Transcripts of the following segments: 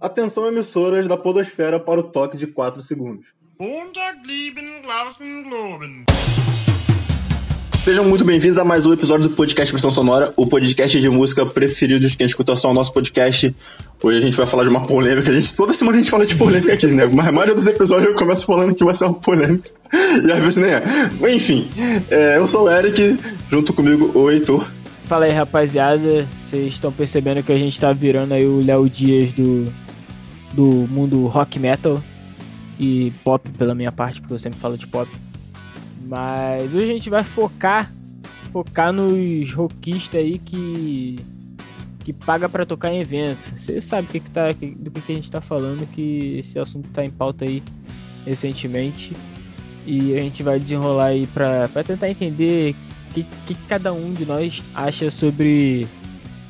Atenção emissoras da podosfera para o toque de 4 segundos. Sejam muito bem-vindos a mais um episódio do podcast Pressão Sonora, o podcast de música preferido de quem escuta só o nosso podcast. Hoje a gente vai falar de uma polêmica. A gente, toda semana a gente fala de polêmica aqui, né? Mas a maioria dos episódios eu começo falando que vai ser uma polêmica. E às vezes nem é. Enfim, é, eu sou o Eric, junto comigo o Heitor. Fala aí, rapaziada. Vocês estão percebendo que a gente tá virando aí o Léo Dias do, do mundo rock metal e pop, pela minha parte, porque eu sempre falo de pop. Mas hoje a gente vai focar focar nos rockistas aí que que paga para tocar em evento. Você sabe que que tá, do que, que a gente tá falando, que esse assunto tá em pauta aí recentemente. E a gente vai desenrolar aí pra tentar entender o que, que cada um de nós acha sobre,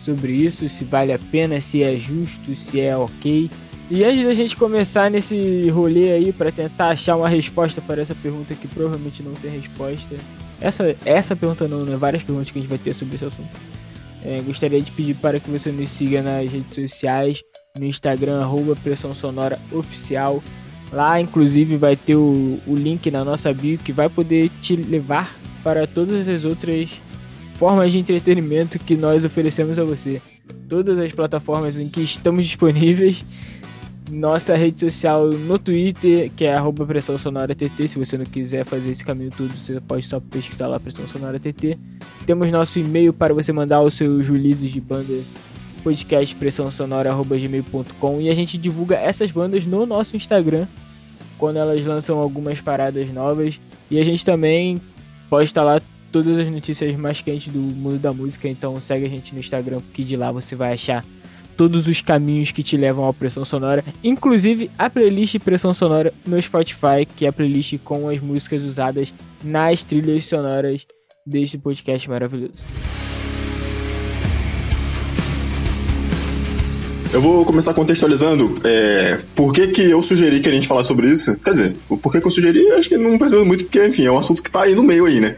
sobre isso, se vale a pena, se é justo, se é ok. E antes da gente começar nesse rolê aí para tentar achar uma resposta para essa pergunta que provavelmente não tem resposta. Essa, essa pergunta não, né? Várias perguntas que a gente vai ter sobre esse assunto. É, gostaria de pedir para que você nos siga nas redes sociais, no Instagram, arroba Pressão Sonora Oficial. Lá, inclusive, vai ter o, o link na nossa bio que vai poder te levar para todas as outras formas de entretenimento que nós oferecemos a você. Todas as plataformas em que estamos disponíveis nossa rede social no Twitter, que é arroba Pressão Sonora TT. Se você não quiser fazer esse caminho todo, você pode só pesquisar lá Pressão Sonora TT. Temos nosso e-mail para você mandar os seus releases de banda podcast pressão sonora@gmail.com e a gente divulga essas bandas no nosso Instagram quando elas lançam algumas paradas novas e a gente também posta lá todas as notícias mais quentes do mundo da música, então segue a gente no Instagram porque de lá você vai achar todos os caminhos que te levam à pressão sonora, inclusive a playlist Pressão Sonora no Spotify, que é a playlist com as músicas usadas nas trilhas sonoras deste podcast maravilhoso. Eu vou começar contextualizando é, por que, que eu sugeri que a gente falasse sobre isso. Quer dizer, o porquê que eu sugeri, acho que não precisa muito, porque, enfim, é um assunto que tá aí no meio aí, né?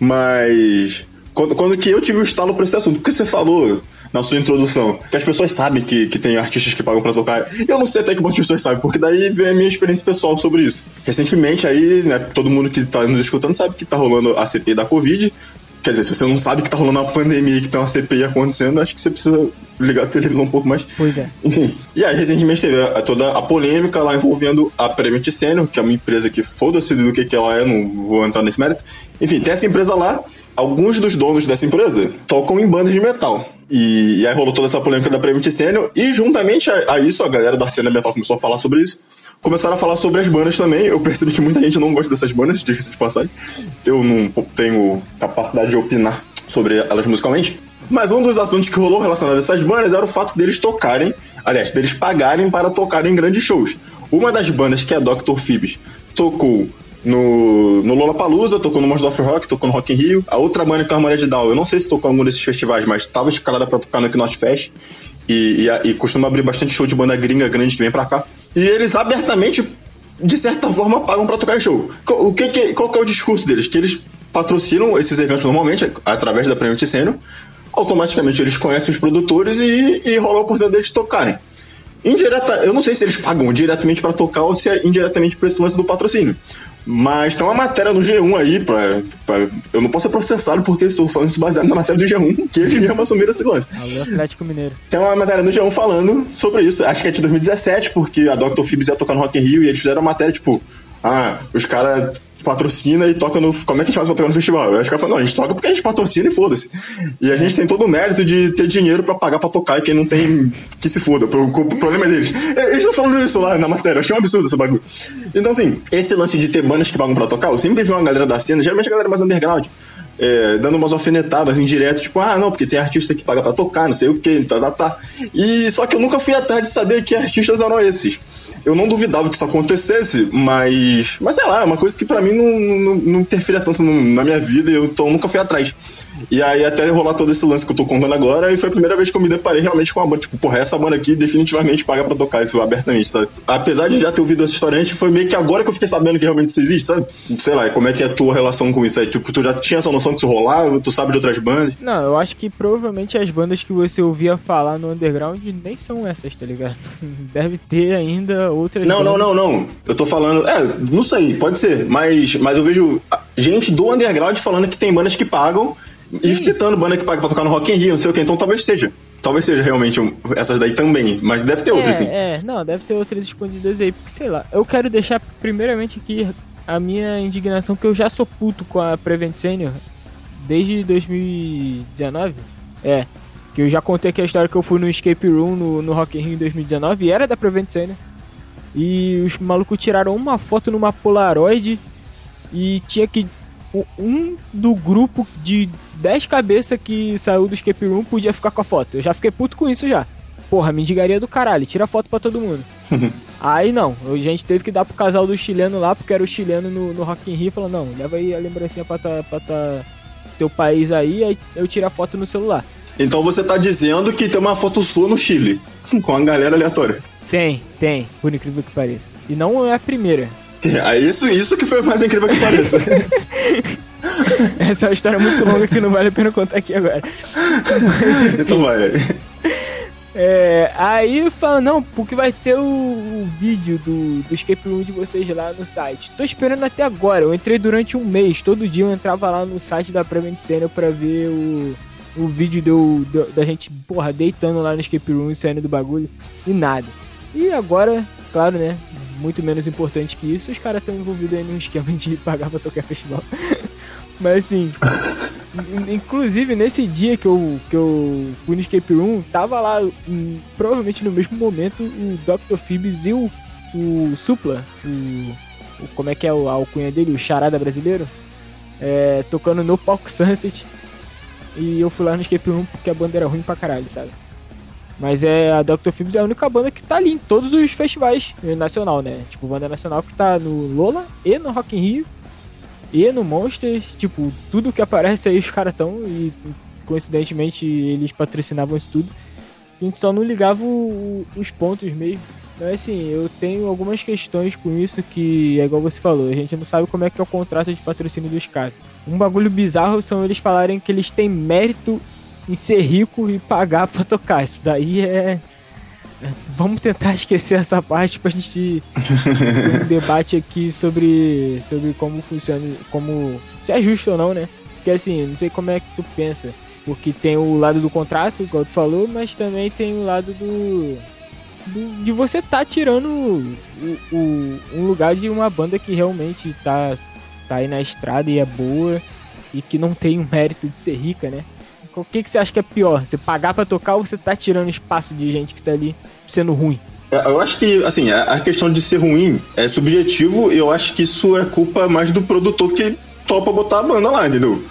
Mas. Quando, quando que eu tive o estalo pra esse assunto? Porque você falou na sua introdução, que as pessoas sabem que, que tem artistas que pagam para tocar. Eu não sei até que muitas pessoas sabem, porque daí vem a minha experiência pessoal sobre isso. Recentemente aí, né, todo mundo que tá nos escutando sabe que tá rolando a CPI da Covid. Quer dizer, se você não sabe que tá rolando uma pandemia e que tem uma CPI acontecendo, acho que você precisa ligar a televisão um pouco mais. Pois é. Enfim. E aí, recentemente teve toda a polêmica lá envolvendo a Prevent Senior, que é uma empresa que foda-se do que, que ela é, não vou entrar nesse mérito. Enfim, tem essa empresa lá. Alguns dos donos dessa empresa tocam em bandas de metal. E, e, aí rolou toda essa polêmica da Prevent Senior. E juntamente a, a, isso, a galera da cena metal começou a falar sobre isso. Começaram a falar sobre as bandas também. Eu percebi que muita gente não gosta dessas bandas, diga-se de passagem. Eu não tenho capacidade de opinar sobre elas musicalmente. Mas um dos assuntos que rolou relacionado a essas bandas era o fato deles tocarem, aliás, deles pagarem para tocarem em grandes shows. Uma das bandas, que é a Dr. Phoebus, tocou no, no Lollapalooza, tocou no Monsters of Rock, tocou no Rock in Rio. A outra banda que é a Harmonia de Down, eu não sei se tocou em algum desses festivais, mas estava escalada para tocar no Knot Fest. E, e, e, costuma abrir bastante show de banda gringa grande que vem pra cá. E eles abertamente, de certa forma, pagam pra tocar show. O que, que, qual que é o discurso deles? Que eles patrocinam esses eventos normalmente, através da Premium Ticênio. Automaticamente eles conhecem os produtores e, e rola a oportunidade deles tocarem. Indireta, eu não sei se eles pagam diretamente para tocar ou se é indiretamente por esse lance do patrocínio. Mas tem uma matéria no G1 aí, pra, pra eu não posso ser processado porque estou falando isso baseado na matéria do G1, que eles mesmos assumiram esse lance. Alô, Atlético Mineiro. Tem uma matéria no G1 falando sobre isso, acho que é de 2017, porque a Dr. Phoebs ia tocar no Rock in Rio e eles fizeram uma matéria, tipo, ah, os caras patrocina e toca no. Como é que a gente faz pra tocar no festival? Acho que ela falou, não, a gente toca porque a gente patrocina e foda-se. E a gente tem todo o mérito de ter dinheiro pra pagar pra tocar e quem não tem, que se foda. O, problema é deles. Eles estão falando isso lá na matéria, eu achei um absurdo esse bagulho. Então, assim, esse lance de ter bandas que pagam pra tocar, eu sempre vi uma galera da cena, geralmente a galera mais underground. É, dando umas alfinetadas indiretas, tipo, ah, não, porque tem artista que paga pra tocar, não sei o que, tá, tá, tá. E só que eu nunca fui atrás de saber que artistas eram esses eu não duvidava que isso acontecesse, mas. Mas sei lá, é uma coisa que para mim não, não, não tanto no, na minha vida e eu então, nunca fui atrás. E aí até rolar todo esse lance que eu tô contando agora, e foi a primeira vez que eu me deparei realmente com uma banda. Tipo, porra, essa banda aqui definitivamente paga pra tocar isso abertamente, sabe? Apesar de já ter ouvido essa história antes, foi meio que agora que eu fiquei sabendo que realmente isso existe, sabe? Sei lá, como é que é a tua relação com isso aí? Tipo, tu já tinha essa noção que isso rolava, tu sabe de outras bandas? Não, eu acho que provavelmente as bandas que você ouvia falar no underground nem são essas, tá ligado? Deve ter ainda outras. Não, bandas. não, não, não. Eu tô falando. É, não sei, pode ser. Mas, mas eu vejo gente do underground falando que tem bandas que pagam Sim. e citando banda que paga pra tocar no Rock in Rio, não sei o que, então talvez seja. Talvez seja realmente um, essas daí também, mas deve ter outras é, sim. É, não, deve ter outras escondidas aí, porque sei lá. Eu quero deixar primeiramente aqui a minha indignação, que eu já sou puto com a Prevent Senior desde 2019. É, que eu já contei aqui a história que eu fui no Escape Room no, no Rock in Rio em 2019 e era da Prevent Senior. E os malucos tiraram uma foto numa Polaroid e tinha que. Um do grupo de 10 cabeças que saiu do escape room podia ficar com a foto. Eu já fiquei puto com isso já. Porra, me indigaria do caralho, tira foto pra todo mundo. aí não, a gente teve que dar pro casal do chileno lá, porque era o chileno no, no Rock in Rio, falou, não, leva aí a lembrancinha pra, tá, pra teu país aí, aí eu tiro a foto no celular. Então você tá dizendo que tem uma foto sua no Chile, com a galera aleatória. Tem, tem, por incrível que pareça. E não é a primeira. É isso, isso que foi mais incrível que pareça. Essa é uma história muito longa que não vale a pena contar aqui agora. Mas, então vai. É, aí fala, não, porque vai ter o, o, vídeo do, do escape room de vocês lá no site. Tô esperando até agora. Eu entrei durante um mês. Todo dia eu entrava lá no site da Prevent Senior pra ver o, o vídeo do, do, da gente, porra, deitando lá no escape room e saindo do bagulho. E nada. E agora, claro, né? Muito menos importante que isso, os caras estão envolvidos aí num esquema de pagar pra tocar festival. Mas assim. inclusive, nesse dia que eu, que eu fui no escape room, tava lá, em, provavelmente no mesmo momento, o Dr. Phoebs e o, o Supla, o, o, como é que é a alcunha dele, o Charada brasileiro, é, tocando no palco Sunset. E eu fui lá no escape room porque a banda era ruim pra caralho, sabe? Mas é a Dr. Phoebs é a única banda que tá ali em todos os festivais nacional, né? Tipo, banda nacional que tá no Lola e no Rock in Rio e no Monsters, tipo, tudo que aparece aí os caras tão e coincidentemente eles patrocinavam isso tudo. A gente só não ligava o, os pontos mesmo. Mas assim, eu tenho algumas questões com isso que é igual você falou, a gente não sabe como é que é o contrato de patrocínio dos caras. Um bagulho bizarro são eles falarem que eles têm mérito em ser rico e pagar pra tocar. Isso daí é Vamos tentar esquecer essa parte pra gente ter um debate aqui sobre, sobre como funciona, como se é justo ou não, né? Porque assim, não sei como é que tu pensa. Porque tem o lado do contrato, igual tu falou, mas também tem o lado do. do de você tá tirando o, o, um lugar de uma banda que realmente tá, tá aí na estrada e é boa e que não tem o mérito de ser rica, né? O que, que você acha que é pior? Você pagar para tocar ou você tá tirando espaço de gente que tá ali sendo ruim? É, eu acho que, assim, a questão de ser ruim é subjetivo e eu acho que isso é culpa mais do produtor que topa botar a banda lá, entendeu?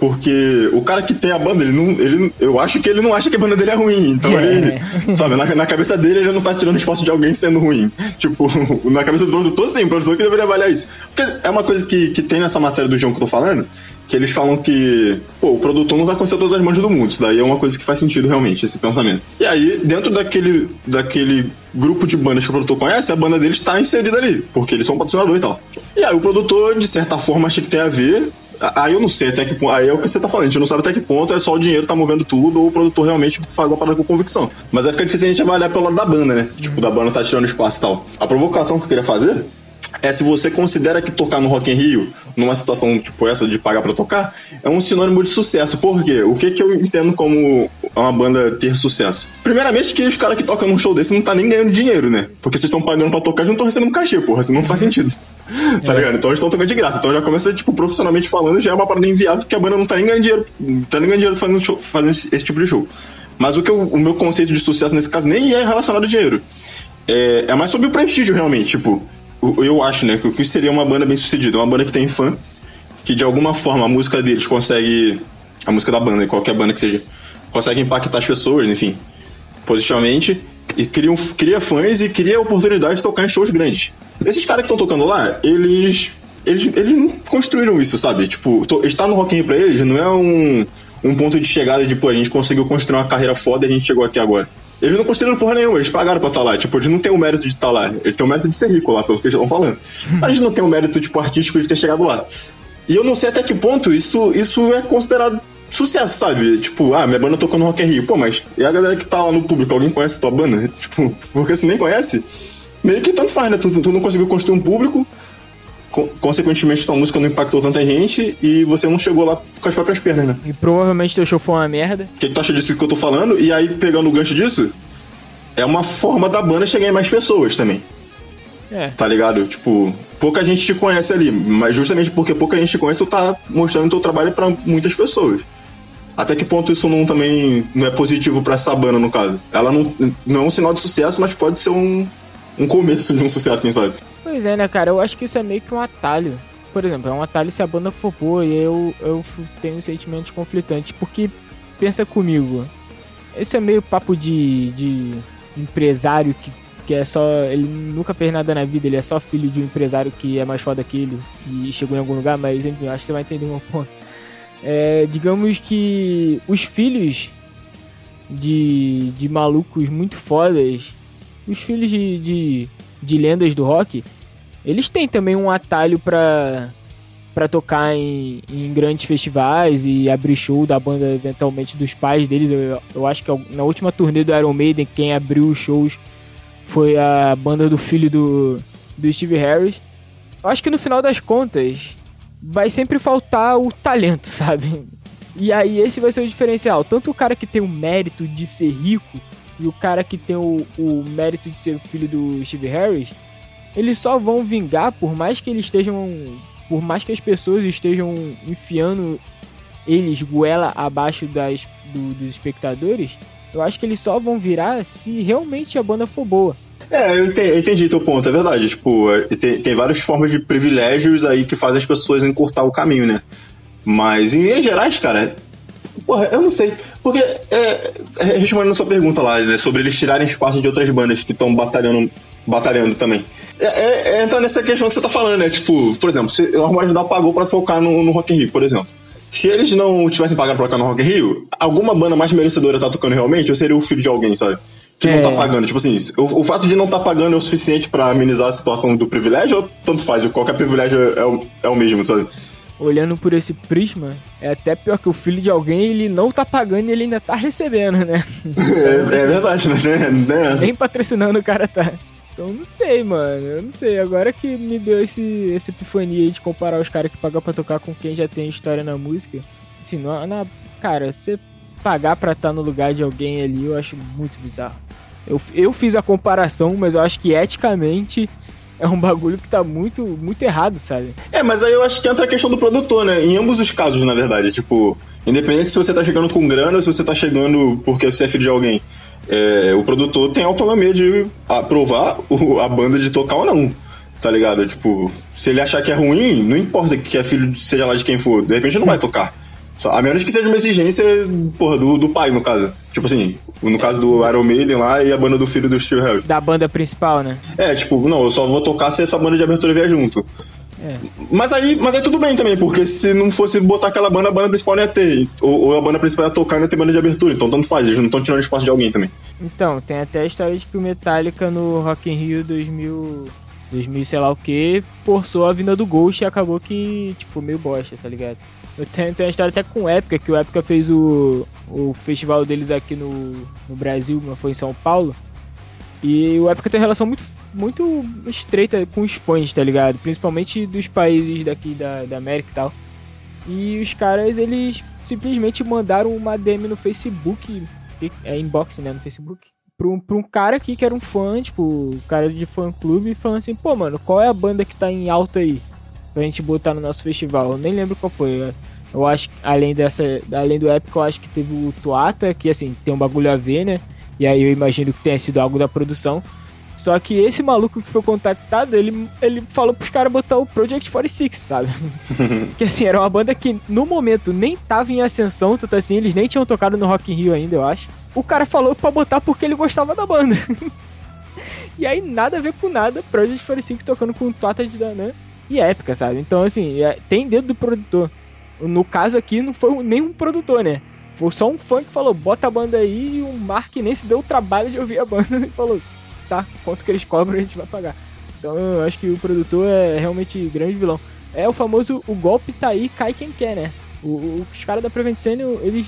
Porque o cara que tem a banda, ele não. Ele, eu acho que ele não acha que a banda dele é ruim. Então é. ele. Sabe, na, na, cabeça dele ele não tá tirando espaço de alguém sendo ruim. Tipo, na cabeça do produtor, sim, o produtor que deveria avaliar isso. Porque é uma coisa que, que tem nessa matéria do João que eu tô falando, que eles falam que, pô, o produtor não vai conhecer todas as mãos do mundo. Isso daí é uma coisa que faz sentido realmente, esse pensamento. E aí, dentro daquele, daquele grupo de bandas que o produtor conhece, a banda dele está inserida ali, porque eles são patrocinador e tal. E aí o produtor, de certa forma, acha que tem a ver. Aí eu não sei até que ponto. Aí é o que você tá falando, a gente não sabe até que ponto é só o dinheiro tá movendo tudo ou o produtor realmente faz uma parada com convicção. Mas aí fica difícil a gente avaliar pelo lado da banda, né? Tipo, da banda tá tirando espaço e tal. A provocação que eu queria fazer é se você considera que tocar no Rock in Rio, numa situação tipo essa de pagar para tocar, é um sinônimo de sucesso. Por quê? O que, que eu entendo como uma banda ter sucesso? Primeiramente que os caras que tocam num show desse não tá nem ganhando dinheiro, né? Porque vocês estão pagando pra tocar e não estão recebendo cachê, porra, senão não faz sentido. tá é. ligado? Então eles estão tocando de graça. Então já começa, tipo, profissionalmente falando, já é uma parada inviável que a banda não tá nem ganhando dinheiro, não tá nem ganhando dinheiro fazendo, show, fazendo esse tipo de show. Mas o que eu, o meu conceito de sucesso nesse caso nem é relacionado a dinheiro. É, é mais sobre o prestígio, realmente. Tipo, eu acho, né, que o que seria uma banda bem sucedida? Uma banda que tem fã, que de alguma forma a música deles consegue. A música da banda, qualquer banda que seja, consegue impactar as pessoas, enfim, positivamente, e cria, cria fãs e cria oportunidade de tocar em shows grandes. Esses caras que estão tocando lá, eles. Eles, eles não construíram isso, sabe? Tipo, estar no Rock in Rio pra eles não é um, um ponto de chegada de, pô, a gente conseguiu construir uma carreira foda e a gente chegou aqui agora. Eles não construíram porra nenhuma, eles pagaram pra estar lá. Tipo, eles não têm o mérito de estar lá. Eles têm o mérito de ser rico lá, pelo que eles estão falando. Mas eles não têm o mérito, tipo, artístico de ter chegado lá. E eu não sei até que ponto isso, isso é considerado sucesso, sabe? Tipo, ah, minha banda tocou no Rock in Rio. Pô, mas e a galera que tá lá no público? Alguém conhece tua banda? Tipo, porque se nem conhece, meio que tanto faz, né? Tu, tu não conseguiu construir um público, co consequentemente tua música não impactou tanta gente e você não chegou lá com as próprias pernas, né? E provavelmente teu show foi uma merda. O que, que tu acha disso que eu tô falando? E aí, pegando o gancho disso, é uma forma da banda chegar em mais pessoas também. É. Tá ligado? Tipo, pouca gente te conhece ali, mas justamente porque pouca gente te conhece, tu tá mostrando teu trabalho para muitas pessoas. Até que ponto isso não também não é positivo para essa banda, no caso? Ela não, não é um sinal de sucesso, mas pode ser um, um começo de um sucesso, quem sabe? Pois é, né, cara? Eu acho que isso é meio que um atalho. Por exemplo, é um atalho se a banda for boa e eu, eu tenho sentimentos conflitantes. Porque, pensa comigo, isso é meio papo de, de empresário que, que é só. Ele nunca fez nada na vida, ele é só filho de um empresário que é mais foda que ele e chegou em algum lugar, mas enfim, acho que você vai entender meu ponto. É, digamos que os filhos de, de malucos muito fodas, os filhos de, de, de lendas do rock, eles têm também um atalho pra, pra tocar em, em grandes festivais e abrir show da banda eventualmente dos pais deles. Eu, eu acho que na última turnê do Iron Maiden, quem abriu os shows foi a banda do filho do, do Steve Harris. Eu acho que no final das contas, vai sempre faltar o talento, sabe? E aí esse vai ser o diferencial. Tanto o cara que tem o mérito de ser rico e o cara que tem o, o mérito de ser filho do Steve Harris, eles só vão vingar por mais que eles estejam. Por mais que as pessoas estejam enfiando eles goela abaixo das, do, dos espectadores, eu acho que eles só vão virar se realmente a banda for boa. É, eu entendi, eu entendi teu ponto, é verdade. Tipo, é, tem, tem várias formas de privilégios aí que fazem as pessoas encurtar o caminho, né? Mas em linhas gerais, cara, porra, eu não sei. Porque, é, é, respondendo a sua pergunta lá, né, sobre eles tirarem espaço de outras bandas que estão batalhando, batalhando também. É, é, é, entra nessa questão que você tá falando, né? Tipo, por exemplo, se o Armário da pagou pra tocar no, no Rock in Rio, por exemplo. Se eles não tivessem pagado pra tocar no Rock in Rio, alguma banda mais merecedora tá tocando realmente, ou seria o filho de alguém, sabe? que é. não tá pagando. Tipo assim, o, o fato de não tá pagando é o suficiente para amenizar a situação do privilégio ou tanto faz? Qualquer privilégio é o, é o mesmo, sabe? Olhando por esse prisma, é até pior que o filho de alguém, ele não tá pagando e ele ainda tá recebendo, né? É, é verdade, né? né? Nem patrocinando o cara tá. Então não sei, mano. Eu não sei. Agora que me deu esse, essa epifania aí de comparar os caras que pagam pra tocar com quem já tem história na música. Assim, não, na, cara, você pagar pra estar tá no lugar de alguém ali, eu acho muito bizarro. Eu, eu fiz a comparação, mas eu acho que eticamente é um bagulho que tá muito, muito errado, sabe? É, mas aí eu acho que entra a questão do produtor, né? Em ambos os casos, na verdade. Tipo, independente se você tá chegando com grana ou se você tá chegando porque você é filho de alguém. É, o produtor tem autonomia de aprovar a banda de tocar ou não. Tá ligado? Tipo, se ele achar que é ruim, não importa que é filho, seja lá de quem for, de repente não vai tocar. A menos que seja uma exigência, porra, do, do pai, no caso. Tipo assim, no caso do Iron Maiden lá e a banda do filho do Steve Harris. Da banda principal, né? É, tipo, não, eu só vou tocar se essa banda de abertura vier junto. É. Mas aí, mas aí tudo bem também, porque se não fosse botar aquela banda, a banda principal não ia ter. Ou, ou a banda principal ia tocar e não ia ter banda de abertura. Então tanto faz, eles não estão tirando espaço de alguém também. Então, tem até a história de que o Metallica no Rock in Rio 2000, 2000 sei lá o que, forçou a vinda do Ghost e acabou que, tipo, meio bosta, tá ligado? Tenho, tenho uma história até com o Épica, que o Épica fez o, o festival deles aqui no, no Brasil, mas foi em São Paulo. E o Épica tem uma relação muito, muito estreita com os fãs, tá ligado? Principalmente dos países daqui da, da América e tal. E os caras, eles simplesmente mandaram uma DM no Facebook, é inbox, né, no Facebook, pra um, pra um cara aqui que era um fã, tipo, cara de fã clube, falando assim, pô, mano, qual é a banda que tá em alta aí? Pra gente botar no nosso festival. Eu nem lembro qual foi. Eu acho que além dessa, além do épico, eu acho que teve o Tuata, que assim, tem um bagulho a ver, né? E aí eu imagino que tenha sido algo da produção. Só que esse maluco que foi contactado, ele, ele falou pros caras botar o Project 46, sabe? que assim, era uma banda que no momento nem tava em ascensão, tanto assim, eles nem tinham tocado no Rock in Rio ainda, eu acho. O cara falou pra botar porque ele gostava da banda. e aí, nada a ver com nada, Project 45 tocando com o Tuata de Danã e épica, sabe? Então, assim, é, tem dedo do produtor. No caso aqui, não foi nenhum produtor, né? Foi só um fã que falou, bota a banda aí, e o Mark nem se deu o trabalho de ouvir a banda e falou, tá, quanto que eles cobram a gente vai pagar. Então eu acho que o produtor é realmente grande vilão. É o famoso, o golpe tá aí, cai quem quer, né? O, os caras da Prevent eles,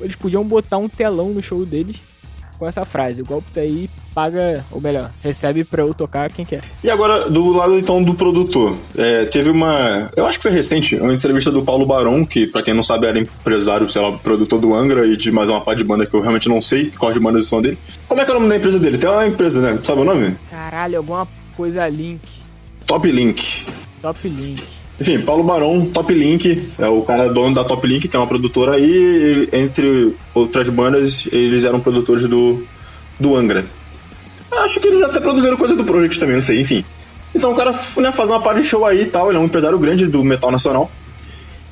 eles podiam botar um telão no show deles com essa frase. O golpe tá aí, paga, ou melhor, recebe pra eu tocar quem quer. E agora, do lado então do produtor, é, teve uma. Eu acho que foi recente, uma entrevista do Paulo Barão, que pra quem não sabe era empresário, sei lá, produtor do Angra e de mais uma parte de banda que eu realmente não sei qual de bandas são dele. Como é que é o nome da empresa dele? Tem uma empresa, né? Tu sabe o nome? Caralho, alguma coisa Link. Top Link. Top Link. Enfim, Paulo Barão, Top Link, é o cara dono da Top Link, que é uma produtora aí, ele, entre outras bandas, eles eram produtores do, do Angra. Acho que eles até produziram coisa do Project também, não sei, enfim. Então o cara né, faz uma parte de show aí e tal, ele é um empresário grande do metal nacional.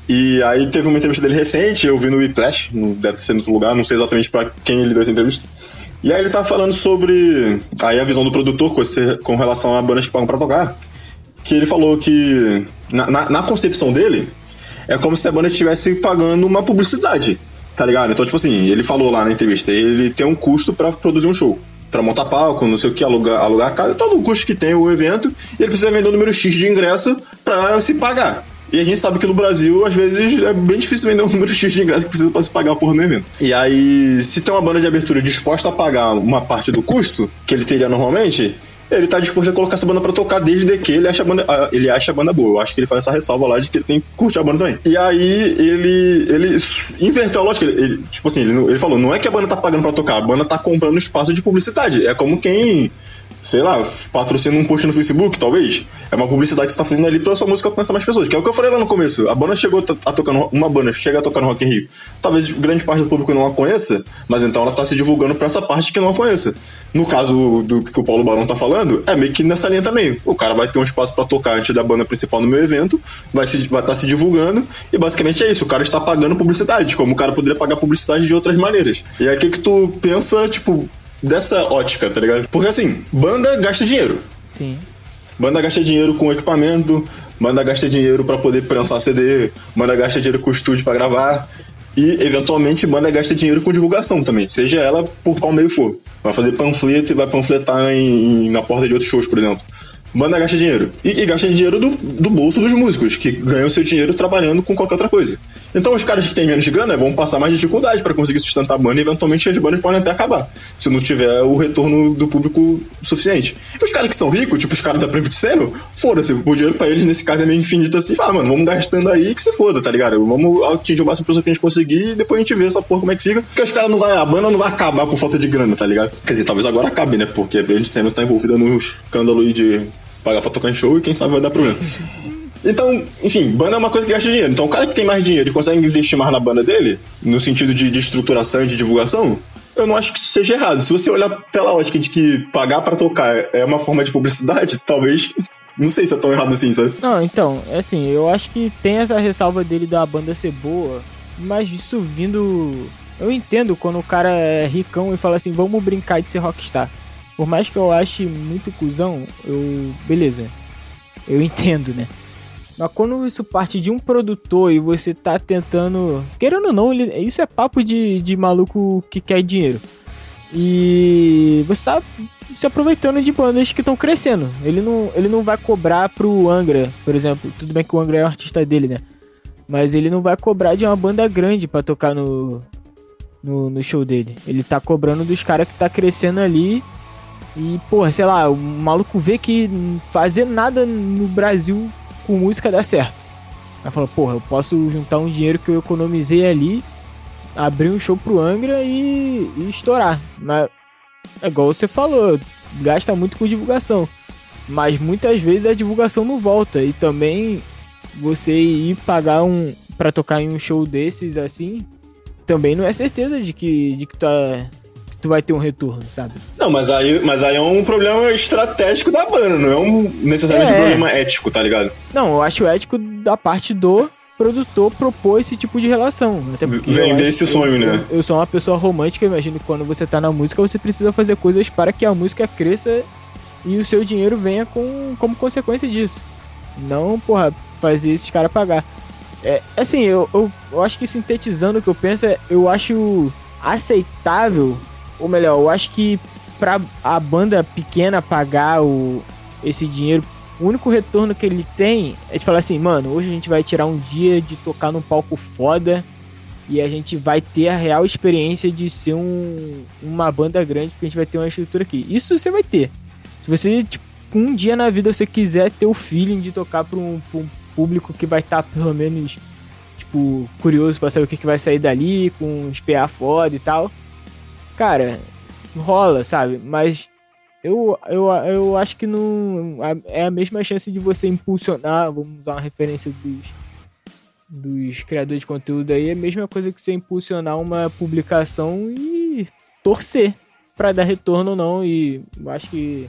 E aí teve uma entrevista dele recente, eu vi no Whiplash, deve ser no outro lugar, não sei exatamente para quem ele deu essa entrevista. E aí ele tá falando sobre aí a visão do produtor com, esse, com relação a bandas que pagam pra tocar que ele falou que na, na, na concepção dele é como se a banda estivesse pagando uma publicidade, tá ligado? Então, tipo assim, ele falou lá na entrevista, ele tem um custo para produzir um show. Pra montar palco, não sei o que, alugar, alugar casa, todo o custo que tem o evento, e ele precisa vender o número X de ingresso pra se pagar. E a gente sabe que no Brasil, às vezes, é bem difícil vender um número X de ingresso que precisa pra se pagar por no evento. E aí, se tem uma banda de abertura disposta a pagar uma parte do custo que ele teria normalmente, ele tá disposto a colocar essa banda pra tocar desde que ele acha a banda, ele acha a banda boa. Eu acho que ele faz essa ressalva lá de que ele tem que curtir a banda também. E aí ele, ele inverteu a lógica. Ele, ele tipo assim, ele, ele falou: não é que a banda tá pagando pra tocar, a banda tá comprando espaço de publicidade. É como quem sei lá, patrocina um post no Facebook, talvez. É uma publicidade que você tá fazendo ali pra sua música alcançar mais pessoas. Que é o que eu falei lá no começo. A banda chegou a tocar no, uma banda chega a tocar no Rock in Rio. Talvez grande parte do público não a conheça, mas então ela tá se divulgando pra essa parte que não a conheça. No caso do que o Paulo Barão tá falando, é meio que nessa linha também. O cara vai ter um espaço para tocar antes da banda principal no meu evento, vai estar vai tá se divulgando, e basicamente é isso. O cara está pagando publicidade, como o cara poderia pagar publicidade de outras maneiras. E aí o que, que tu pensa, tipo, dessa ótica, tá ligado? Porque assim, banda gasta dinheiro. Sim. Banda gasta dinheiro com equipamento, banda gasta dinheiro para poder prensar CD, banda gasta dinheiro com estúdio para gravar. E, eventualmente, banda gasta dinheiro com divulgação também, seja ela por qual meio for. Vai fazer panfleto e vai panfletar em, em, na porta de outros shows, por exemplo. Banda gasta dinheiro. E, e gasta dinheiro do, do bolso dos músicos, que ganham seu dinheiro trabalhando com qualquer outra coisa. Então os caras que têm menos grana vão passar mais dificuldade para conseguir sustentar a banda e eventualmente as bandas podem até acabar, se não tiver o retorno do público suficiente. E os caras que são ricos, tipo os caras da Private Seno, foda-se, o dinheiro pra eles nesse caso é meio infinito assim, fala, mano, vamos gastando aí que se foda, tá ligado? Vamos atingir o máximo de pessoas que a gente conseguir e depois a gente vê essa porra como é que fica. Porque os caras não vai, a banda não vai acabar por falta de grana, tá ligado? Quer dizer, talvez agora acabe, né? Porque a Private Seno tá envolvida no escândalo aí de pagar pra tocar em show e quem sabe vai dar problema. Então, enfim, banda é uma coisa que gasta dinheiro. Então, o cara que tem mais dinheiro e consegue investir mais na banda dele, no sentido de, de estruturação e de divulgação, eu não acho que isso seja errado. Se você olhar pela ótica de que pagar para tocar é uma forma de publicidade, talvez. Não sei se é tão errado assim, sabe? Não, então, é assim, eu acho que tem essa ressalva dele da banda ser boa, mas isso vindo. Eu entendo quando o cara é ricão e fala assim, vamos brincar de ser rockstar. Por mais que eu ache muito cuzão, eu. Beleza. Eu entendo, né? Mas quando isso parte de um produtor e você tá tentando. Querendo ou não, isso é papo de, de maluco que quer dinheiro. E você tá se aproveitando de bandas que estão crescendo. Ele não, ele não vai cobrar pro Angra, por exemplo. Tudo bem que o Angra é o artista dele, né? Mas ele não vai cobrar de uma banda grande para tocar no, no, no, show dele. Ele tá cobrando dos caras que tá crescendo ali. E, porra, sei lá, o maluco vê que fazer nada no Brasil com música dá certo. Ela falou, porra, eu posso juntar um dinheiro que eu economizei ali, abrir um show pro Angra e, e estourar. Mas é igual você falou, gasta muito com divulgação. Mas muitas vezes a divulgação não volta. E também você ir pagar um. para tocar em um show desses assim. Também não é certeza de que, de que tu tá tu vai ter um retorno, sabe? Não, mas aí, mas aí é um problema estratégico da banda, não é um necessariamente é. um problema ético, tá ligado? Não, eu acho ético da parte do produtor propor esse tipo de relação. Até Vender esse sonho, eu, né? Eu, eu, sou uma pessoa romântica, imagino que quando você tá na música, você precisa fazer coisas para que a música cresça e o seu dinheiro venha com, como consequência disso. Não, porra, fazer esses caras pagar. É, assim, eu, eu, eu acho que sintetizando o que eu penso, é, eu acho aceitável, ou melhor, eu acho que pra a banda pequena pagar o, esse dinheiro, o único retorno que ele tem é de falar assim, mano, hoje a gente vai tirar um dia de tocar num palco foda e a gente vai ter a real experiência de ser um, uma banda grande, porque a gente vai ter uma estrutura aqui. Isso você vai ter. Se você, tipo, um dia na vida você quiser ter o feeling de tocar para um, um público que vai estar tá, pelo menos tipo curioso para saber o que, que vai sair dali, com uns PA foda e tal. Cara, rola, sabe? Mas eu, eu, eu acho que não é a mesma chance de você impulsionar, vamos usar uma referência dos dos criadores de conteúdo aí, é a mesma coisa que você impulsionar uma publicação e torcer para dar retorno ou não. E eu acho que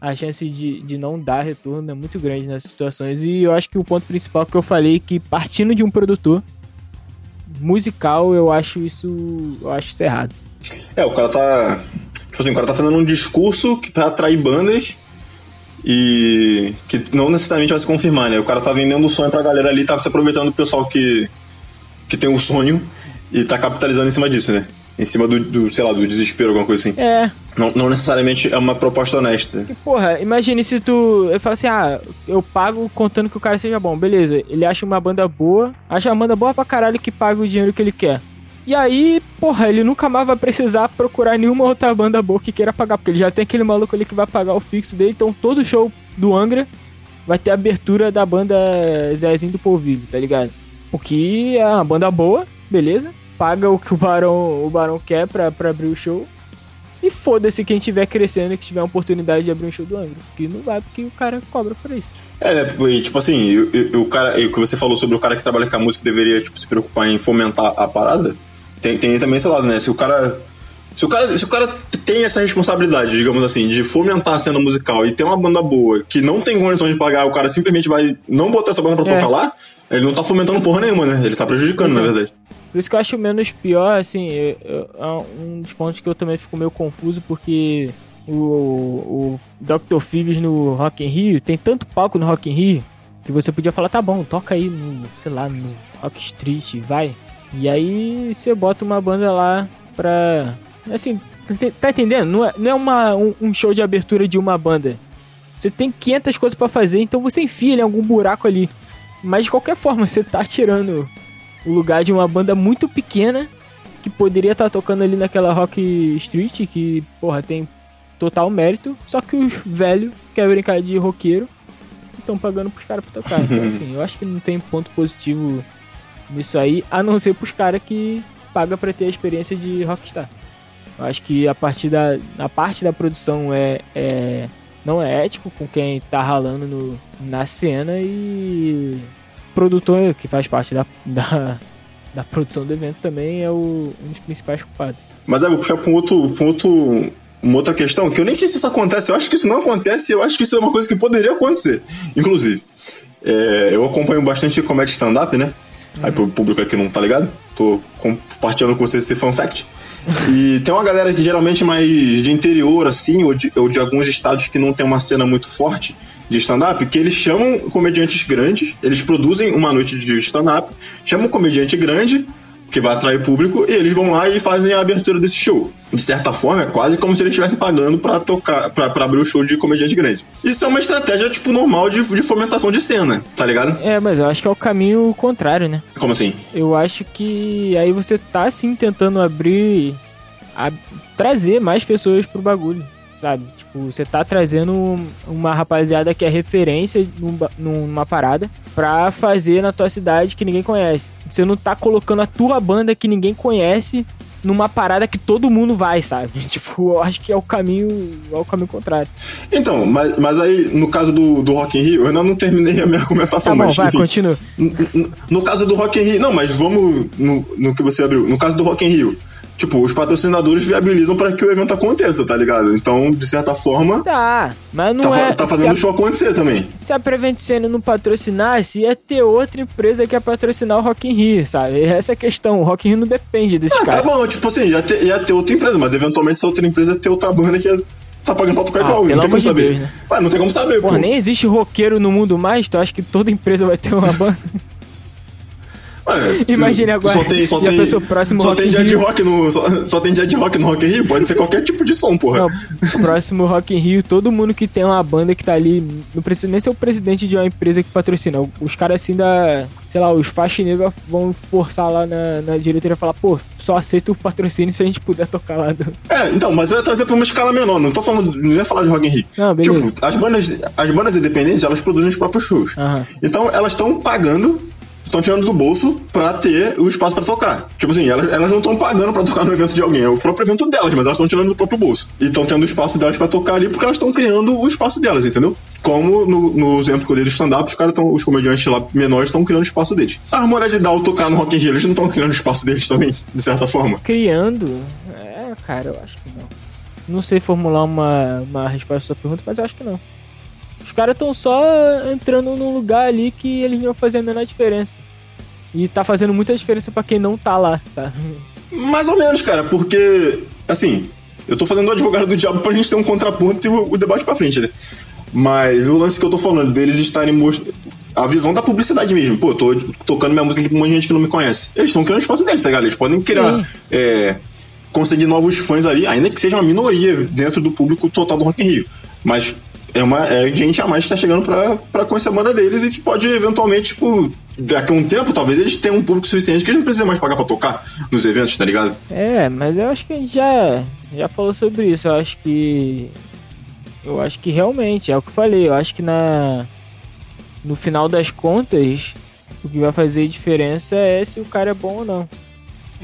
a chance de, de não dar retorno é muito grande nessas situações. E eu acho que o ponto principal que eu falei que partindo de um produtor musical, eu acho isso. Eu acho isso errado. É, o cara tá. Tipo assim, o cara tá fazendo um discurso que pra atrair bandas e que não necessariamente vai se confirmar, né? O cara tá vendendo o sonho pra galera ali, tá se aproveitando do pessoal que, que tem o sonho e tá capitalizando em cima disso, né? em cima do, do, sei lá, do desespero, alguma coisa assim. É. Não, não necessariamente é uma proposta honesta. E, porra, imagine se tu. Eu falo assim, ah, eu pago contando que o cara seja bom. Beleza, ele acha uma banda boa, acha uma banda boa pra caralho que paga o dinheiro que ele quer. E aí, porra, ele nunca mais vai precisar procurar nenhuma outra banda boa que queira pagar, porque ele já tem aquele maluco ali que vai pagar o fixo dele. Então todo show do Angra vai ter abertura da banda Zezinho do Polvilho, tá ligado? Porque é uma banda boa, beleza? paga o que o Barão, o Barão quer pra, pra abrir o show. E foda-se quem tiver crescendo e que tiver a oportunidade de abrir um show do Angra. Porque não vai porque o cara cobra por isso. É, né? Tipo assim, o, o cara, o que você falou sobre o cara que trabalha com a música deveria tipo, se preocupar em fomentar a parada. Tem, tem também esse lado, né? Se o cara. Se o, cara, se o cara tem essa responsabilidade, digamos assim, de fomentar a cena musical e ter uma banda boa que não tem condições de pagar, o cara simplesmente vai não botar essa banda pra é. tocar lá, ele não tá fomentando porra nenhuma, né? Ele tá prejudicando, na verdade. Por isso que eu acho menos pior, assim, é um dos pontos que eu também fico meio confuso, porque o, o Dr. Phoebus no Rock in Rio tem tanto palco no Rock in Rio que você podia falar, tá bom, toca aí no, sei lá, no Rock Street, vai. E aí você bota uma banda lá pra. Assim, tá entendendo? Não é, não é uma, um, um show de abertura de uma banda. Você tem 500 coisas para fazer, então você enfia em algum buraco ali. Mas de qualquer forma, você tá tirando o lugar de uma banda muito pequena que poderia estar tá tocando ali naquela Rock Street, que, porra, tem total mérito, só que os velhos querem brincar de roqueiro e estão pagando pros caras pra tocar. Então, assim, eu acho que não tem ponto positivo nisso aí, a não ser pros caras que pagam pra ter a experiência de rockstar. Eu acho que a partir da a parte da produção é, é não é ético com quem tá ralando no, na cena e produtor que faz parte da, da, da produção do evento também é o, um dos principais culpados. Mas aí, vou puxar para um outro, pra outro, uma outra questão, que eu nem sei se isso acontece, eu acho que isso não acontece, eu acho que isso é uma coisa que poderia acontecer. Inclusive, é, eu acompanho bastante comédia stand-up, né? Aí pro público aqui não tá ligado, tô compartilhando com vocês esse fun fact. E tem uma galera que geralmente mais de interior, assim, ou de, ou de alguns estados que não tem uma cena muito forte, de stand-up que eles chamam comediantes grandes, eles produzem uma noite de stand-up, chamam um comediante grande, que vai atrair público, e eles vão lá e fazem a abertura desse show. De certa forma, é quase como se eles estivessem pagando para tocar, para abrir o show de comediante grande. Isso é uma estratégia, tipo, normal de, de fomentação de cena, tá ligado? É, mas eu acho que é o caminho contrário, né? Como assim? Eu acho que aí você tá, sim, tentando abrir. A, trazer mais pessoas pro bagulho sabe? Tipo, você tá trazendo uma rapaziada que é referência numa parada pra fazer na tua cidade que ninguém conhece. Você não tá colocando a tua banda que ninguém conhece numa parada que todo mundo vai, sabe? Tipo, eu acho que é o caminho, é o caminho contrário. Então, mas, mas aí, no caso do, do Rock in Rio, eu ainda não terminei a minha argumentação. Tá bom, mas, vai, enfim, continua. No, no, caso do Rock in Rio, não, mas vamos no, no que você abriu. No caso do Rock in Rio, Tipo, os patrocinadores viabilizam para que o evento aconteça, tá ligado? Então, de certa forma. Tá, mas não tá, é. Tá fazendo o show acontecer também. Se a Prevent Sene não patrocinasse, ia ter outra empresa que ia patrocinar o Rock in Rio, sabe? Essa é a questão. O Rock in Rio não depende desse ah, cara. Tá bom, tipo assim, ia ter, ia ter outra empresa, mas eventualmente essa outra empresa ia ter outra banda que ia tá pagando pra tocar ah, igual. Não tem como de saber. Deus, né? Ué, não tem como saber, Porra, pô. nem existe roqueiro no mundo mais, tu acha que toda empresa vai ter uma banda? Ué, Imagine agora. Só tem, só tem, próximo só Rock tem dia de rock no. Só, só tem dia de rock no Rock in Rio? Pode ser qualquer tipo de som, porra. Não, próximo Rock in Rio, todo mundo que tem uma banda que tá ali, não precisa nem ser o presidente de uma empresa que patrocina. Os caras assim da, sei lá, os faxineiros vão forçar lá na, na diretoria e falar, pô, só aceita o patrocínio se a gente puder tocar lá. Do... É, então, mas eu ia trazer pra uma escala menor, não tô falando, não ia falar de Rock in Rio. Não. Tipo, as bandas, as bandas independentes, elas produzem os próprios shows. Aham. Então, elas estão pagando, estão tirando do bolso pra ter o espaço pra tocar. Tipo assim, elas, elas não estão pagando pra tocar no evento de alguém, é o próprio evento delas, mas elas estão tirando do próprio bolso. E estão tendo o espaço delas pra tocar ali porque elas estão criando o espaço delas, entendeu? Como no, no exemplo que eu dei do stand-up, os caras os comediantes lá menores estão criando o espaço deles. A Harmonia de Down tocar no Rock in Rio, eles não estão criando o espaço deles também, de certa forma. Criando, é, cara, eu acho que não. Não sei formular uma, uma resposta à sua pergunta, mas eu acho que não. Os caras estão só entrando num lugar ali que eles não fazer a menor diferença. E tá fazendo muita diferença pra quem não tá lá, sabe? Mais ou menos, cara, porque, assim, eu tô fazendo o advogado do diabo pra gente ter um contraponto e o, o debate pra frente, né? Mas o lance que eu tô falando, deles estarem mostrando. A visão da publicidade mesmo. Pô, eu tô tocando minha música aqui pra um monte de gente que não me conhece. Eles estão criando espaço deles, tá ligado? Eles podem criar. É, conseguir novos fãs ali, ainda que seja uma minoria dentro do público total do Rock in Rio. Mas é uma é gente a mais que tá chegando pra, pra conhecer a banda deles e que pode eventualmente, tipo, daqui a um tempo, talvez eles tenham um público suficiente que eles não precisam mais pagar pra tocar nos eventos, tá ligado? É, mas eu acho que a gente já, já falou sobre isso. Eu acho que. Eu acho que realmente, é o que eu falei. Eu acho que na. No final das contas, o que vai fazer diferença é se o cara é bom ou não.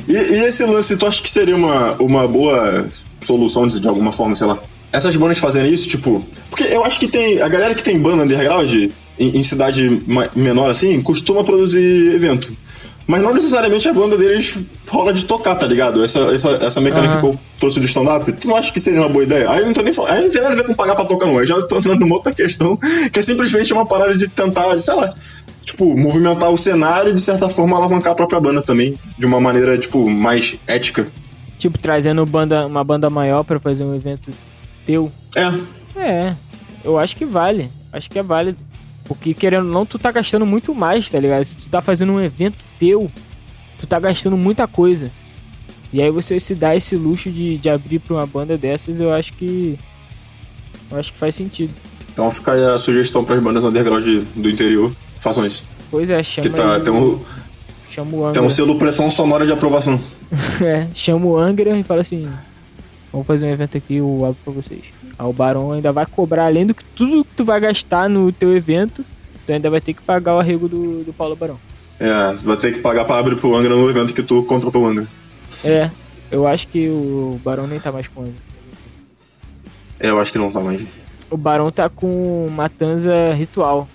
E, e esse lance, tu acha que seria uma, uma boa solução de, de alguma forma, sei lá? Essas bandas fazendo isso, tipo. Porque eu acho que tem. A galera que tem banda underground em, em cidade menor assim, costuma produzir evento. Mas não necessariamente a banda deles rola de tocar, tá ligado? Essa, essa, essa mecânica Aham. que eu trouxe do stand-up, tu não acha que seria uma boa ideia? Aí não tô nem. Aí não tem nada a ver com pagar pra tocar, não. Aí já tô entrando numa outra questão, que é simplesmente uma parada de tentar, sei lá, tipo, movimentar o cenário e de certa forma alavancar a própria banda também, de uma maneira, tipo, mais ética. Tipo, trazendo banda, uma banda maior pra fazer um evento teu. É, É, eu acho que vale. Acho que é válido. Porque querendo ou não, tu tá gastando muito mais, tá ligado? Se tu tá fazendo um evento teu, tu tá gastando muita coisa. E aí você se dá esse luxo de, de abrir pra uma banda dessas, eu acho que. Eu acho que faz sentido. Então fica aí a sugestão para as bandas underground do interior. Façam isso. Pois é, chama, Que tá, tem, o- um, chama o tem Angra. um selo pressão sonora de aprovação. é, chama o Angra e fala assim: Vamos fazer um evento aqui, eu abro pra vocês. Aí o Barão ainda vai cobrar, além do que tudo que tu vai gastar no teu evento, tu ainda vai ter que pagar o arrego do, do Paulo Barão. É, vai ter que pagar pra abrir pro Angra no evento que tu contratou o Angra. É, eu acho que o Barão nem tá mais com Angra. É, eu acho que não tá mais. O Barão tá com Matanza Ritual.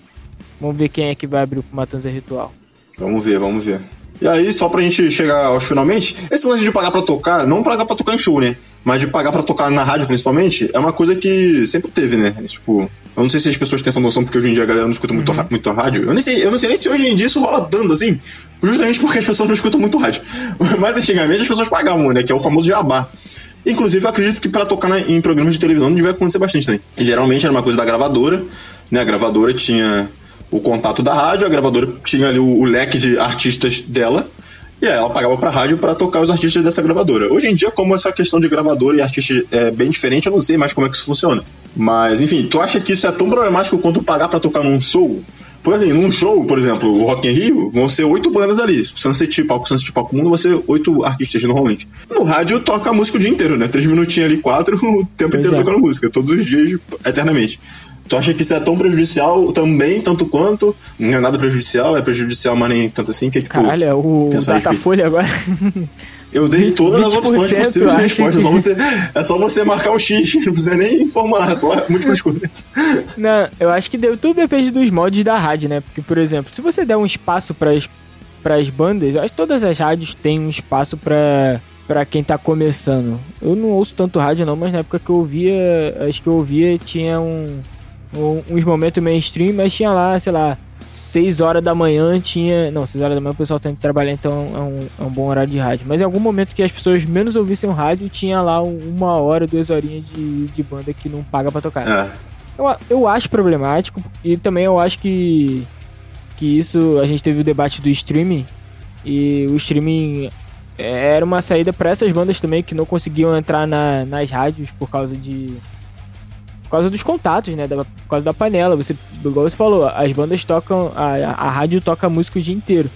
Vamos ver quem é que vai abrir o Matanza Ritual. Vamos ver, vamos ver. E aí, só pra gente chegar aos finalmente, esse lance de pagar pra tocar, não pagar pra tocar em show, né? Mas de pagar pra tocar na rádio, principalmente, é uma coisa que sempre teve, né? Tipo, eu não sei se as pessoas têm essa noção, porque hoje em dia a galera não escuta muito, ra- muito a rádio. Eu, nem sei, eu não sei nem se hoje em dia isso rola tanto, assim, justamente porque as pessoas não escutam muito rádio. Mas antigamente as pessoas pagavam, né? Que é o famoso jabá. Inclusive, eu acredito que pra tocar na- em programas de televisão devia acontecer bastante também. E, geralmente era uma coisa da gravadora, né? A gravadora tinha o contato da rádio, a gravadora tinha ali o, o leque de artistas dela, e aí ela pagava pra rádio pra tocar os artistas dessa gravadora. Hoje em dia, como essa questão de gravadora e artista é bem diferente, eu não sei mais como é que isso funciona. Mas, enfim, tu acha que isso é tão problemático quanto pagar pra tocar num show? Por exemplo, num show, por exemplo, o Rock in Rio, vão ser oito bandas ali. Sunset Palco, Sunset Palco Mundo, vai ser oito artistas normalmente. No rádio, toca a música o dia inteiro, né? Três minutinhos ali, quatro, o tempo Pois inteiro é. tocando música. Todos os dias, eternamente. Tu acha que isso é tão prejudicial também, tanto quanto? Não é nada prejudicial, é prejudicial, mas nem tanto assim, que tipo... Caralho, é o. Datafolha agora. Eu dei todas as 20% opções possíveis de resposta. É só, que- você, é só você marcar o X, não precisa nem formular, é só múltipla escolha. Não, eu acho que tudo depende dos modos da rádio, né? Porque, por exemplo, se você der um espaço pras, pras bandas, eu acho que todas as rádios têm um espaço pra, pra quem tá começando. Eu não ouço tanto rádio não, mas na época que eu ouvia, acho que eu ouvia tinha um, um- uns momentos mainstream, mas tinha lá, sei lá, 6 horas da manhã tinha. Não, 6 horas da manhã o pessoal tem que trabalhar, então é um, é um bom horário de rádio. Mas em algum momento que as pessoas menos ouvissem o rádio, tinha lá um- uma hora, duas horinhas de, de banda que não paga pra tocar. É. Eu, eu acho problemático e também eu acho que que isso a gente teve o debate do streaming E o streaming era uma saída para essas bandas também que não conseguiam entrar na, nas rádios por causa de. Por causa dos contatos, né? Da, por causa da panela. Você, igual você falou, as bandas tocam. A, a rádio toca música o dia inteiro.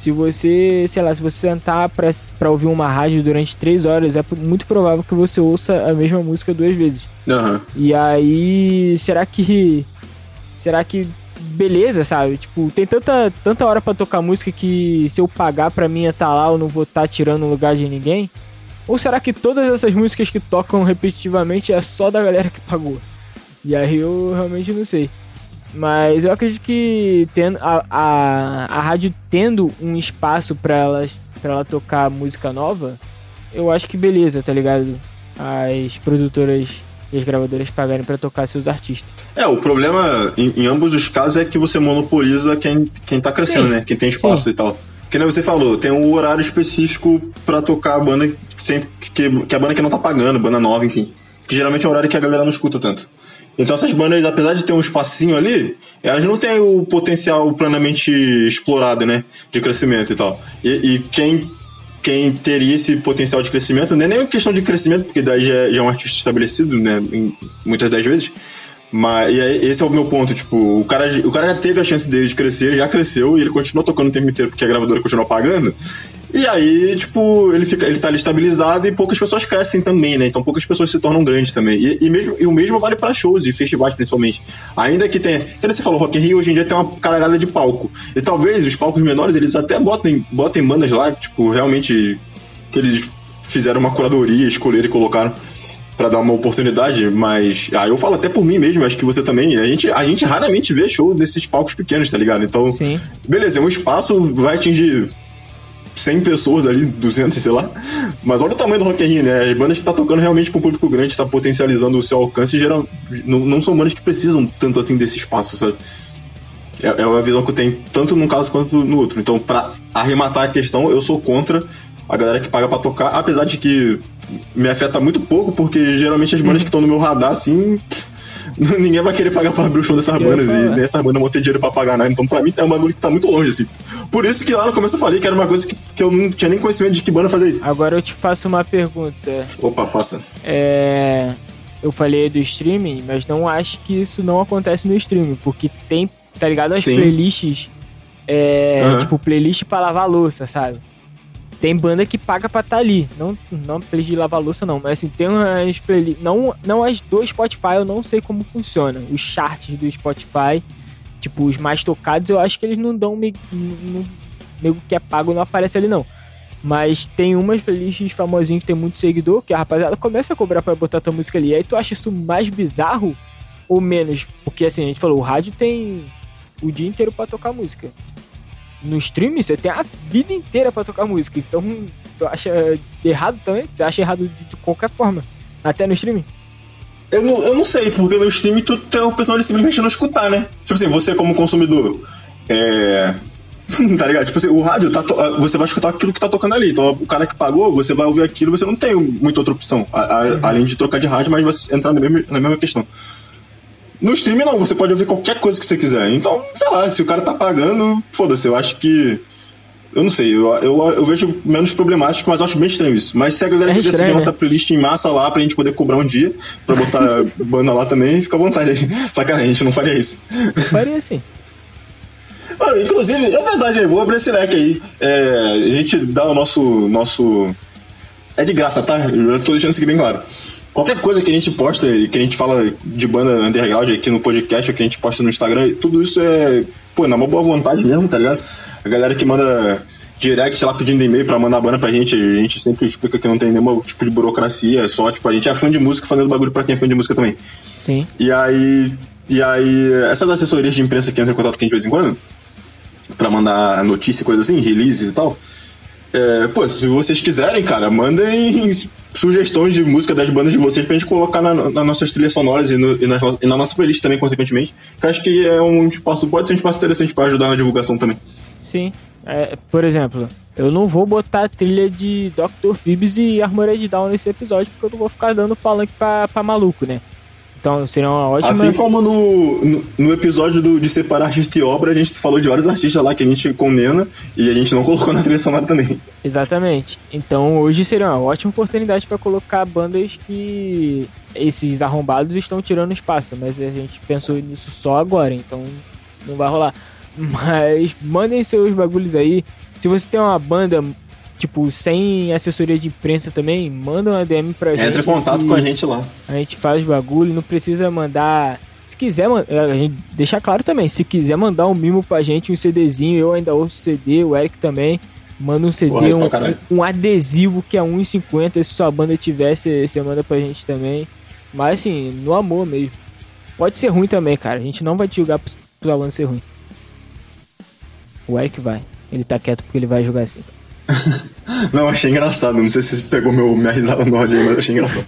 Se você, sei lá, se você sentar pra, pra ouvir uma rádio durante três horas, é muito provável que você ouça a mesma música duas vezes. Uhum. E aí, será que. Será que. Beleza, sabe? Tipo, tem tanta, tanta hora para tocar música que se eu pagar pra mim estar tá lá, eu não vou estar tá tirando o lugar de ninguém? Ou será que todas essas músicas que tocam repetitivamente é só da galera que pagou? E aí eu realmente não sei. Mas eu acredito que tendo a, a, a rádio tendo um espaço para elas para ela tocar música nova, eu acho que beleza, tá ligado? As produtoras e as gravadoras pagarem para tocar seus artistas. É, o problema em, em, ambos os casos é que você monopoliza quem, quem tá crescendo, Sim. né? Quem tem espaço Sim. e tal. Que nem você falou, tem um horário específico para tocar a banda que, que, que a banda que não tá pagando, banda nova, enfim. Que geralmente é um horário que a galera não escuta tanto. Então essas bandas, apesar de ter um espacinho ali, elas não têm o potencial plenamente explorado, né? De crescimento e tal. E, e quem, quem teria esse potencial de crescimento, não é nem questão de crescimento, porque daí já, já é um artista estabelecido, né? Em, muitas das vezes. Mas e aí, esse é o meu ponto, tipo, o cara, o cara já teve a chance dele de crescer, já cresceu e ele continua tocando o tempo inteiro porque a gravadora continua pagando. E aí, tipo, ele fica, ele tá ali estabilizado e poucas pessoas crescem também, né? Então poucas pessoas se tornam grandes também. E, e mesmo, e o mesmo vale para shows e festivais, principalmente. Ainda que tenha. Você falou, Rock in Rio hoje em dia tem uma caralhada de palco. E talvez os palcos menores, eles até botem, botem bandas lá, tipo, realmente. que eles fizeram uma curadoria, escolheram e colocaram para dar uma oportunidade, mas ah, eu falo até por mim mesmo, acho que você também. A gente, a gente raramente vê show desses palcos pequenos, tá ligado? Então, Sim. beleza, é um espaço vai atingir 100 pessoas ali, 200, sei lá. Mas olha o tamanho do Rock in Rio, né? As bandas que tá tocando realmente pro público grande, tá potencializando o seu alcance, geral, não, não são bandas que precisam tanto assim desse espaço, sabe? É, é uma visão que eu tenho tanto num caso quanto no outro. Então, para arrematar a questão, eu sou contra a galera que paga para tocar, apesar de que me afeta muito pouco, porque geralmente as bandas que estão no meu radar, assim, ninguém vai querer pagar pra abrir o show dessas bandas e nessas bandas não vão ter dinheiro pra pagar nada. Então, pra mim, é um bagulho que tá muito longe, assim. Por isso que lá no começo eu falei que era uma coisa que, que eu não tinha nem conhecimento de que banda fazer isso. Agora eu te faço uma pergunta. Opa, faça. É. Eu falei do streaming, mas não acho que isso não acontece no streaming, porque tem, tá ligado? As Sim. playlists. É, uhum. Tipo, playlist pra lavar louça, sabe? Tem banda que paga pra estar tá ali. Não, não playlist de lavar louça, não. Mas assim, tem umas playlists. Não, não as do Spotify, eu não sei como funciona. Os charts do Spotify, tipo, os mais tocados, eu acho que eles não dão. Meio que é pago, não aparece ali, não. Mas tem umas playlists famosinhas que tem muito seguidor, que a rapaziada começa a cobrar pra botar tua música ali. Aí tu acha isso mais bizarro ou menos? Porque assim, a gente falou, o rádio tem o dia inteiro para tocar música no streaming você tem a vida inteira para tocar música. Então, tu acha errado também? Você acha errado de, de qualquer forma? Até no streaming? Eu não, eu não sei, porque no streaming tu tem a opção de simplesmente não escutar, né? Tipo assim, você como consumidor, é. tá ligado? Tipo assim, o rádio, tá to... você vai escutar aquilo que tá tocando ali. Então, o cara que pagou, você vai ouvir aquilo, você não tem muita outra opção. A, a, uhum. Além de trocar de rádio, mas vai entrar na mesma, na mesma questão. No stream não, você pode ouvir qualquer coisa que você quiser. Então, sei lá, se o cara tá pagando, foda-se, eu acho que. Eu não sei, eu, eu, eu, vejo menos problemático, mas eu acho bem estranho isso. Mas se a galera é quiser seguir a nossa playlist em massa lá pra gente poder cobrar um dia, pra botar banda lá também, fica à vontade. Sacanagem, a gente não faria isso. Eu faria sim. inclusive, é verdade, vou abrir esse leque aí. É, a gente dá o nosso, nosso. É de graça, tá? Eu tô deixando isso aqui bem claro. Qualquer coisa que a gente posta e que a gente fala de banda underground aqui no podcast, ou que a gente posta no Instagram, tudo isso é, pô, na boa vontade mesmo, tá ligado? A galera que manda direct lá pedindo e-mail pra mandar banda pra gente, a gente sempre explica que não tem nenhum tipo de burocracia, é só, tipo, a gente é fã de música fazendo bagulho pra quem é fã de música também. Sim. E aí, e aí, essas assessorias de imprensa que entram em contato com a gente de vez em quando, pra mandar notícia e coisa assim, releases e tal, é, pô, se vocês quiserem, cara, mandem sugestões de música das bandas de vocês pra gente colocar na, nas nossas trilhas sonoras e, no, e, nas, e, na nossa playlist também, consequentemente. Que acho que é um espaço, pode ser um espaço interessante para ajudar na divulgação também. Sim. É, por exemplo, eu não vou botar a trilha de Dr. Phoebs e Armored Down nesse episódio, porque eu não vou ficar dando palanque pra, pra maluco, né? Então seria uma ótima. Assim como no, no, no episódio do, de separar artista e obra, a gente falou de vários artistas lá que a gente condena e a gente não colocou na trilha sonora também. Exatamente. Então hoje seria uma ótima oportunidade para colocar bandas que esses arrombados estão tirando espaço, mas a gente pensou nisso só agora, então não vai rolar. Mas mandem seus bagulhos aí. Se você tem uma banda tipo, sem assessoria de imprensa também, manda uma DM pra gente. Entra em contato com a gente lá. A gente faz bagulho, não precisa mandar. Se quiser, é, a gente deixa claro também, se quiser mandar um mimo pra gente, um CDzinho, eu ainda ouço CD, o Eric também. Manda um CD, um, um, adesivo que é 1,50. Se sua banda tivesse, você manda pra gente também. Mas assim, no amor mesmo. Pode ser ruim também, cara. A gente não vai te julgar pra sua banda ser ruim. O Eric vai. Ele tá quieto porque ele vai jogar assim. não, achei engraçado. Não sei se você pegou meu, minha risada no áudio, mas achei engraçado.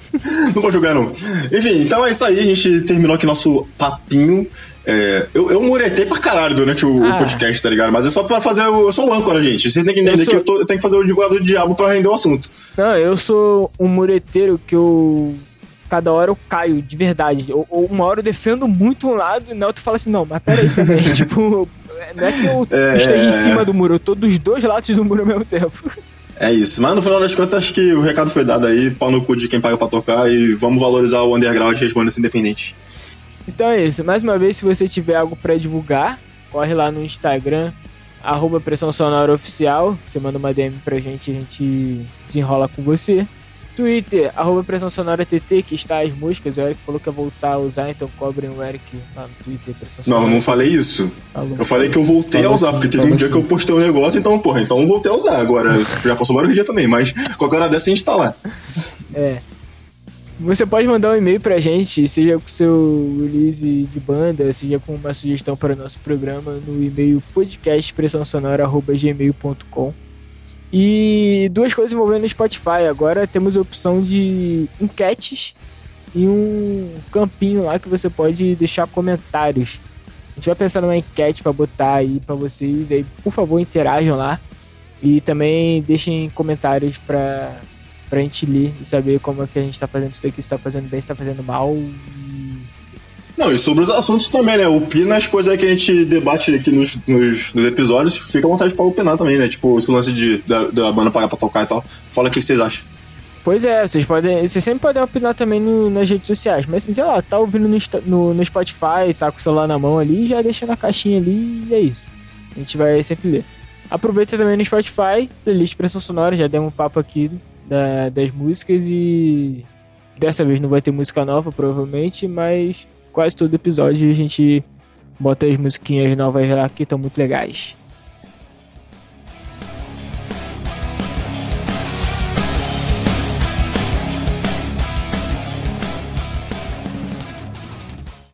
não vou jogar, não. Enfim, então é isso aí. A gente terminou aqui nosso papinho. É, eu, eu muretei pra caralho durante o, ah. podcast, tá ligado? Mas é só pra fazer. O, eu sou um âncora, gente. Você tem que entender eu sou... que eu, tô, eu, tenho que fazer o divulgador do diabo pra render o assunto. Não, eu sou um mureteiro que eu. Cada hora eu caio, de verdade. Ou, uma hora eu defendo muito um lado e na outra fala assim: não, mas peraí também. tipo, não é que eu é... esteja em cima do muro, eu tô dos dois lados do muro ao mesmo tempo. É isso. Mas no final das contas, acho que o recado foi dado aí, pau no cu de quem paga pra tocar e vamos valorizar o underground e as bandas independentes. Então é isso. Mais uma vez, se você tiver algo para divulgar, corre lá no Instagram, arroba Pressão Sonora Oficial. Você manda uma DM pra gente, a gente desenrola com você. Twitter, arroba Pressão Sonora TT, que está as músicas. O Eric falou que ia voltar a usar, então cobrem o Eric lá no Twitter, Pressão Sonora. Não, não falei isso. Falou. Eu falei que eu voltei falou a usar, sim, porque teve um dia sim. que eu postei um negócio, então, porra, então eu voltei a usar. Agora, já passou vários dias também, mas qualquer hora dessa a gente tá lá. É. Você pode mandar um e-mail pra gente, seja com seu release de banda, seja com uma sugestão para o nosso programa no e-mail podcastpressãosonora.gmail.com e duas coisas envolvendo o Spotify. Agora temos a opção de enquetes e um campinho lá que você pode deixar comentários. A gente vai pensar numa enquete para botar aí para vocês. Aí, por favor, interajam lá. E também deixem comentários para pra gente ler e saber como é que a gente tá fazendo isso daqui, se tá fazendo bem, se tá fazendo mal. Não, e sobre os assuntos também, né? Opina as coisas que a gente debate aqui nos, nos, nos episódios, fica à vontade pra opinar também, né? Tipo, esse lance de, da, da banda pagar pra tocar e tal. Fala o que vocês acham. Pois é, vocês podem. Vocês sempre podem opinar também no, nas redes sociais. Mas assim, sei lá, tá ouvindo no, no, no, Spotify, tá com o celular na mão ali, já deixa na caixinha ali e é isso. A gente vai sempre ler. Aproveita também no Spotify, playlist Pressão Sonora, já demos um papo aqui da, das músicas e dessa vez não vai ter música nova, provavelmente, mas quase todo episódio a gente bota as musiquinhas novas lá que estão muito legais.